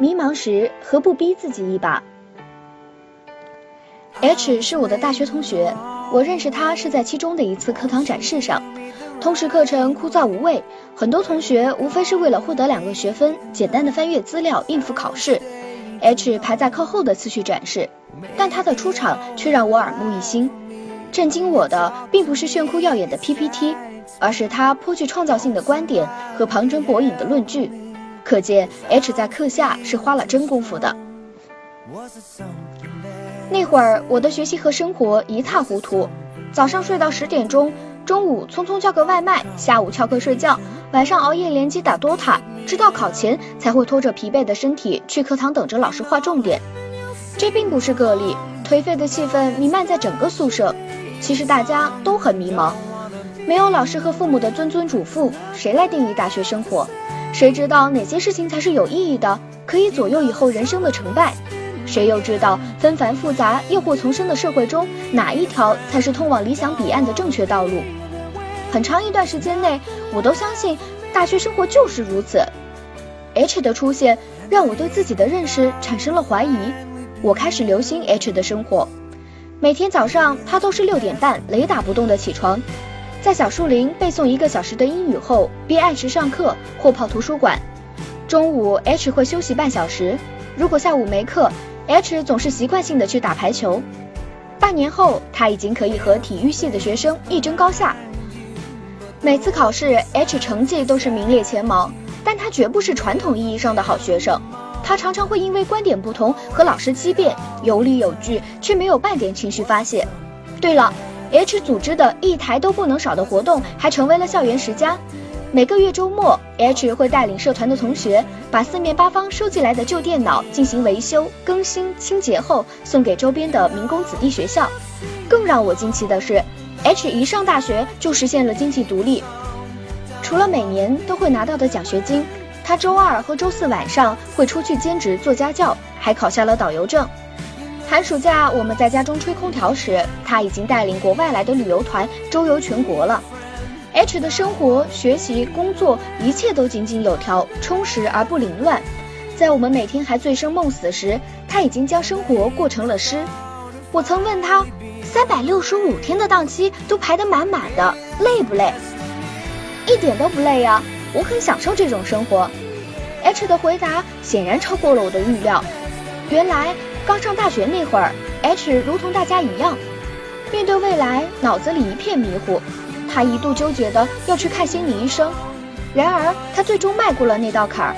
迷茫时何不逼自己一把？H 是我的大学同学，我认识他是在期中的一次课堂展示上。通识课程枯燥无味，很多同学无非是为了获得两个学分，简单的翻阅资料应付考试。H 排在靠后的次序展示，但他的出场却让我耳目一新。震惊我的并不是炫酷耀眼的 PPT，而是他颇具创造性的观点和旁征博引的论据。可见 H 在课下是花了真功夫的。那会儿我的学习和生活一塌糊涂，早上睡到十点钟，中午匆匆叫个外卖，下午翘课睡觉，晚上熬夜联机打 DOTA，直到考前才会拖着疲惫的身体去课堂等着老师划重点。这并不是个例，颓废的气氛弥漫在整个宿舍。其实大家都很迷茫，没有老师和父母的谆谆嘱咐，谁来定义大学生活？谁知道哪些事情才是有意义的，可以左右以后人生的成败？谁又知道纷繁复杂、诱惑丛生的社会中，哪一条才是通往理想彼岸的正确道路？很长一段时间内，我都相信大学生活就是如此。H 的出现让我对自己的认识产生了怀疑，我开始留心 H 的生活。每天早上，他都是六点半雷打不动的起床。在小树林背诵一个小时的英语后，便按时上课或跑图书馆。中午，H 会休息半小时。如果下午没课，H 总是习惯性的去打排球。半年后，他已经可以和体育系的学生一争高下。每次考试，H 成绩都是名列前茅，但他绝不是传统意义上的好学生。他常常会因为观点不同和老师激辩，有理有据，却没有半点情绪发泄。对了。H 组织的一台都不能少的活动，还成为了校园十佳。每个月周末，H 会带领社团的同学，把四面八方收集来的旧电脑进行维修、更新、清洁后，送给周边的民工子弟学校。更让我惊奇的是，H 一上大学就实现了经济独立。除了每年都会拿到的奖学金，他周二和周四晚上会出去兼职做家教，还考下了导游证。寒暑假我们在家中吹空调时，他已经带领国外来的旅游团周游全国了。H 的生活、学习、工作一切都井井有条，充实而不凌乱。在我们每天还醉生梦死时，他已经将生活过成了诗。我曾问他，三百六十五天的档期都排得满满的，累不累？一点都不累呀，我很享受这种生活。H 的回答显然超过了我的预料。原来。刚上大学那会儿，H 如同大家一样，面对未来脑子里一片迷糊。他一度纠结的要去看心理医生，然而他最终迈过了那道坎儿。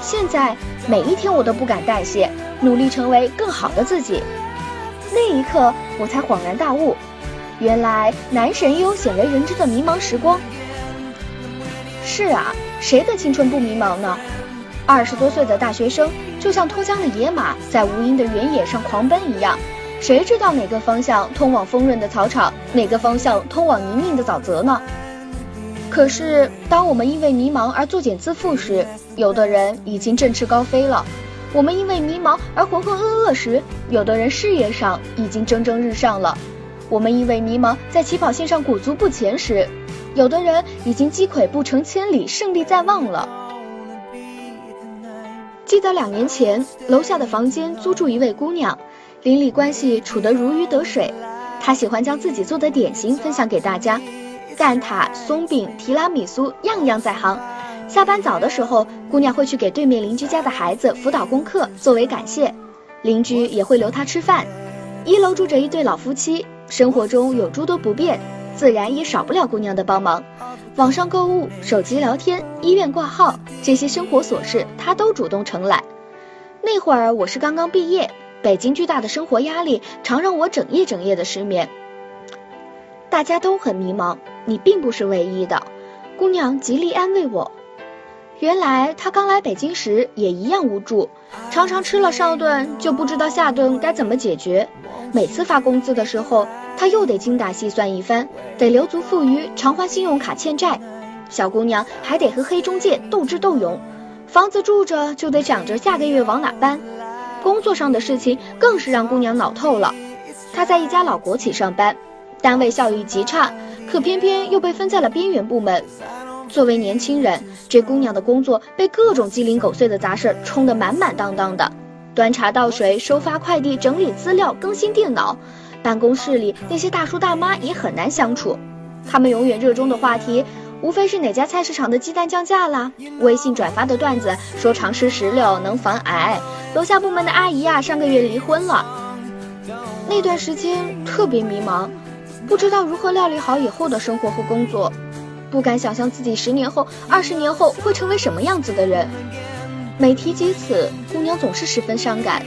现在每一天我都不敢怠懈，努力成为更好的自己。那一刻我才恍然大悟，原来男神也有鲜为人知的迷茫时光。是啊，谁的青春不迷茫呢？二十多岁的大学生。就像脱缰的野马在无垠的原野上狂奔一样，谁知道哪个方向通往丰润的草场，哪个方向通往泥泞的沼泽呢？可是，当我们因为迷茫而作茧自缚时，有的人已经振翅高飞了；我们因为迷茫而浑浑噩噩时，有的人事业上已经蒸蒸日上了；我们因为迷茫在起跑线上裹足不前时，有的人已经击溃不成千里，胜利在望了。记得两年前，楼下的房间租住一位姑娘，邻里关系处得如鱼得水。她喜欢将自己做的点心分享给大家，蛋挞、松饼、提拉米苏，样样在行。下班早的时候，姑娘会去给对面邻居家的孩子辅导功课，作为感谢。邻居也会留她吃饭。一楼住着一对老夫妻，生活中有诸多不便，自然也少不了姑娘的帮忙。网上购物、手机聊天、医院挂号，这些生活琐事他都主动承揽。那会儿我是刚刚毕业，北京巨大的生活压力常让我整夜整夜的失眠。大家都很迷茫，你并不是唯一的。姑娘极力安慰我。原来她刚来北京时也一样无助，常常吃了上顿就不知道下顿该怎么解决。每次发工资的时候，她又得精打细算一番，得留足富余偿还信用卡欠债。小姑娘还得和黑中介斗智斗勇，房子住着就得想着下个月往哪搬。工作上的事情更是让姑娘恼透了。她在一家老国企上班，单位效益极差，可偏偏又被分在了边缘部门。作为年轻人，这姑娘的工作被各种鸡零狗碎的杂事冲得满满当当的，端茶倒水、收发快递、整理资料、更新电脑。办公室里那些大叔大妈也很难相处，他们永远热衷的话题，无非是哪家菜市场的鸡蛋降价啦，微信转发的段子说常吃石榴能防癌，楼下部门的阿姨呀上个月离婚了。那段时间特别迷茫，不知道如何料理好以后的生活和工作。不敢想象自己十年后、二十年后会成为什么样子的人。每提及此，姑娘总是十分伤感。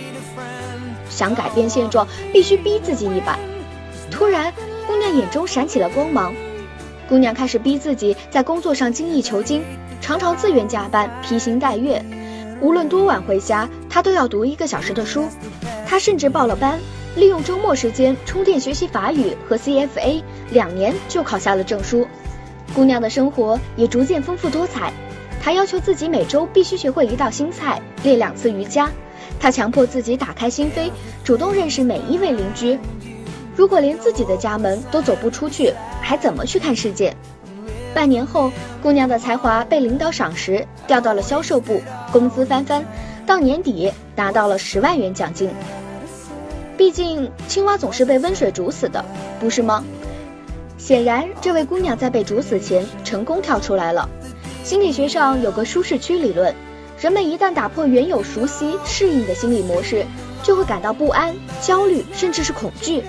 想改变现状，必须逼自己一把。突然，姑娘眼中闪起了光芒。姑娘开始逼自己在工作上精益求精，常常自愿加班、披星戴月。无论多晚回家，她都要读一个小时的书。她甚至报了班，利用周末时间充电学习法语和 CFA，两年就考下了证书。姑娘的生活也逐渐丰富多彩。她要求自己每周必须学会一道新菜，练两次瑜伽。她强迫自己打开心扉，主动认识每一位邻居。如果连自己的家门都走不出去，还怎么去看世界？半年后，姑娘的才华被领导赏识，调到了销售部，工资翻番，到年底拿到了十万元奖金。毕竟，青蛙总是被温水煮死的，不是吗？显然，这位姑娘在被煮死前成功跳出来了。心理学上有个舒适区理论，人们一旦打破原有熟悉、适应的心理模式，就会感到不安、焦虑，甚至是恐惧。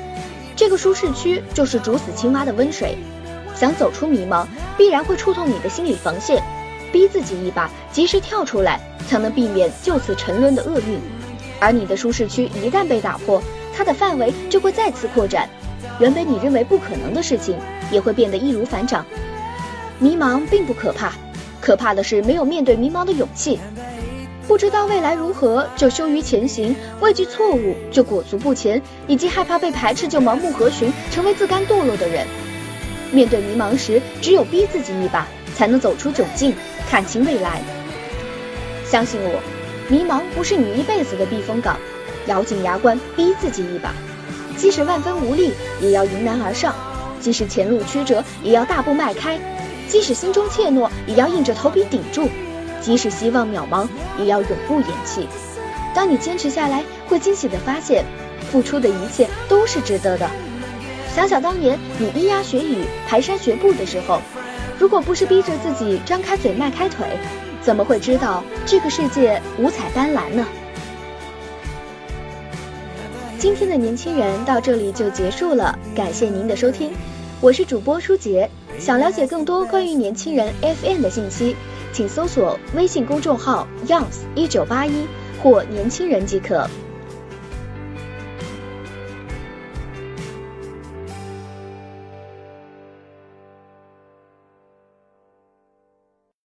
这个舒适区就是煮死青蛙的温水。想走出迷茫，必然会触痛你的心理防线，逼自己一把，及时跳出来，才能避免就此沉沦的厄运。而你的舒适区一旦被打破，它的范围就会再次扩展。原本你认为不可能的事情，也会变得易如反掌。迷茫并不可怕，可怕的是没有面对迷茫的勇气。不知道未来如何，就羞于前行；畏惧错误，就裹足不前；以及害怕被排斥，就盲目合群，成为自甘堕落的人。面对迷茫时，只有逼自己一把，才能走出窘境，看清未来。相信我，迷茫不是你一辈子的避风港，咬紧牙关，逼自己一把。即使万分无力，也要迎难而上；即使前路曲折，也要大步迈开；即使心中怯懦，也要硬着头皮顶住；即使希望渺茫，也要永不言弃。当你坚持下来，会惊喜地发现，付出的一切都是值得的。想想当年你咿呀学语、蹒跚学步的时候，如果不是逼着自己张开嘴、迈开腿，怎么会知道这个世界五彩斑斓呢？今天的年轻人到这里就结束了，感谢您的收听，我是主播舒杰。想了解更多关于年轻人 FM 的信息，请搜索微信公众号 youngs 一九八一或年轻人即可。